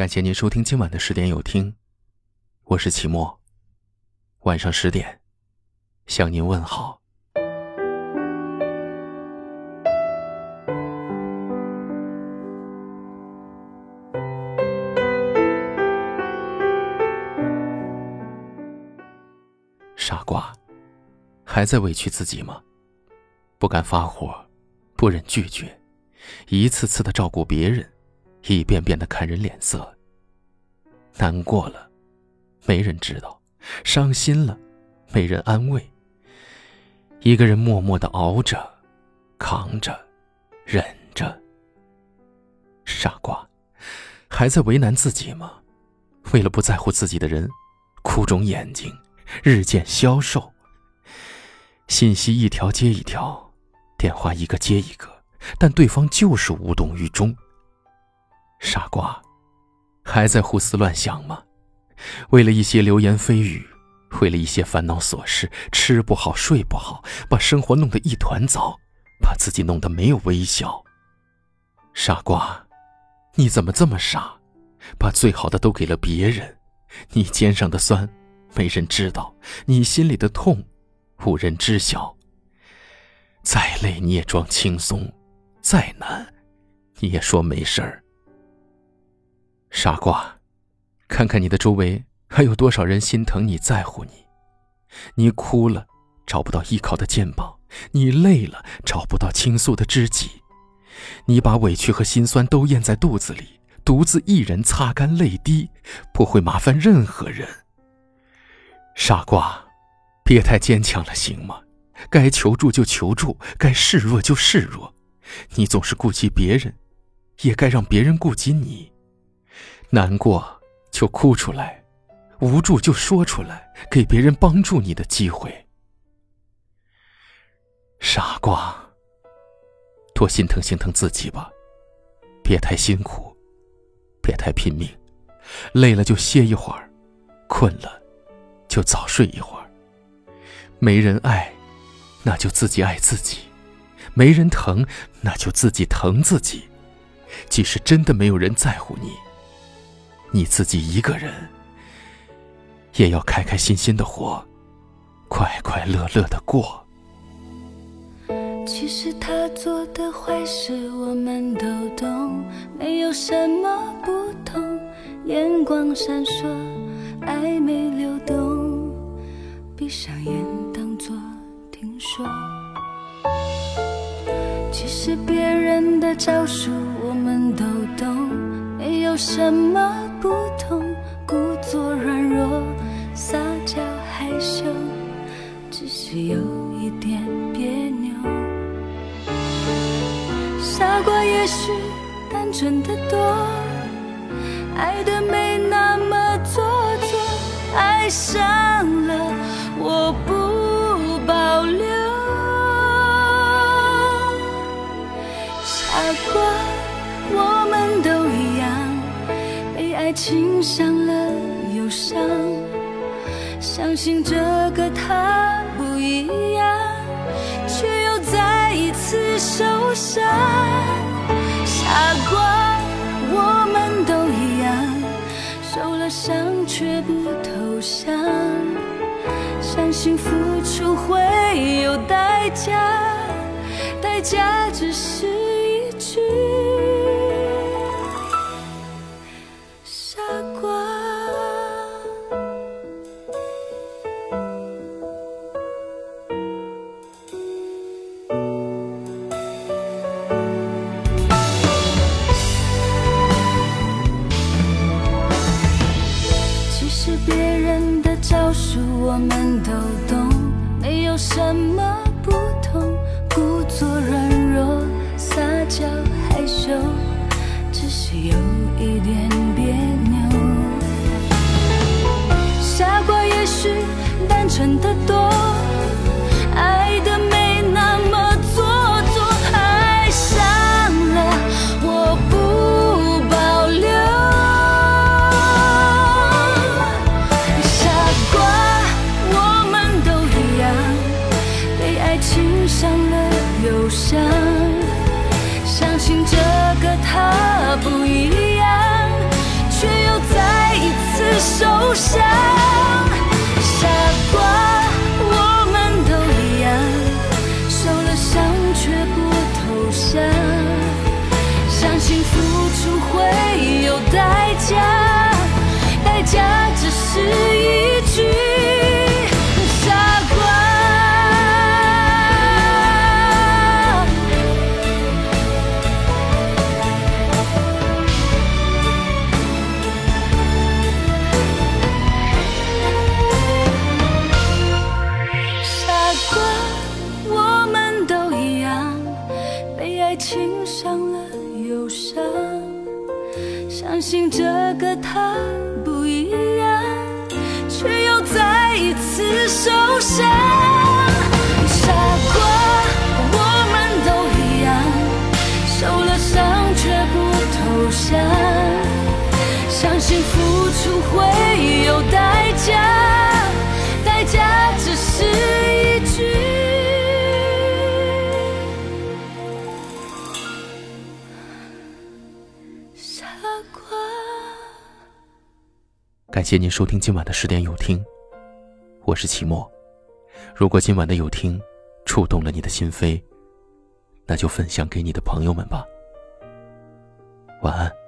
感谢您收听今晚的十点有听，我是齐墨。晚上十点，向您问好。傻瓜，还在委屈自己吗？不敢发火，不忍拒绝，一次次的照顾别人。一遍遍的看人脸色，难过了，没人知道；伤心了，没人安慰。一个人默默的熬着，扛着，忍着。傻瓜，还在为难自己吗？为了不在乎自己的人，哭肿眼睛，日渐消瘦。信息一条接一条，电话一个接一个，但对方就是无动于衷。傻瓜，还在胡思乱想吗？为了一些流言蜚语，为了一些烦恼琐事，吃不好睡不好，把生活弄得一团糟，把自己弄得没有微笑。傻瓜，你怎么这么傻？把最好的都给了别人，你肩上的酸，没人知道；你心里的痛，无人知晓。再累你也装轻松，再难，你也说没事儿。傻瓜，看看你的周围还有多少人心疼你在乎你？你哭了，找不到依靠的肩膀；你累了，找不到倾诉的知己。你把委屈和心酸都咽在肚子里，独自一人擦干泪滴，不会麻烦任何人。傻瓜，别太坚强了，行吗？该求助就求助，该示弱就示弱。你总是顾及别人，也该让别人顾及你。难过就哭出来，无助就说出来，给别人帮助你的机会。傻瓜，多心疼心疼自己吧，别太辛苦，别太拼命，累了就歇一会儿，困了就早睡一会儿。没人爱，那就自己爱自己；没人疼，那就自己疼自己。即使真的没有人在乎你。你自己一个人，也要开开心心的活，快快乐乐的过。其实他做的坏事我们都懂，没有什么不同。眼光闪烁，暧昧流动，闭上眼当作听说。其实别人的招数我们都懂，没有什么。不同，故作软弱，撒娇害羞，只是有一点别扭。傻瓜也许单纯的多，爱的没那么做作，爱上了我不保留。傻瓜，爱情伤了又伤，相信这个他不一样，却又再一次受伤。傻瓜，我们都一样，受了伤却不投降，相信付出会有代价，代价只是什么不同，故作软弱，撒娇害羞，只是有一点别扭。傻瓜也许单纯的多。想。受伤。傻瓜，我们都一样，受了伤却不投降，相信付出会有代价，代价只是一句傻瓜。感谢您收听今晚的十点有听，我是齐墨。如果今晚的有听触动了你的心扉，那就分享给你的朋友们吧。晚安。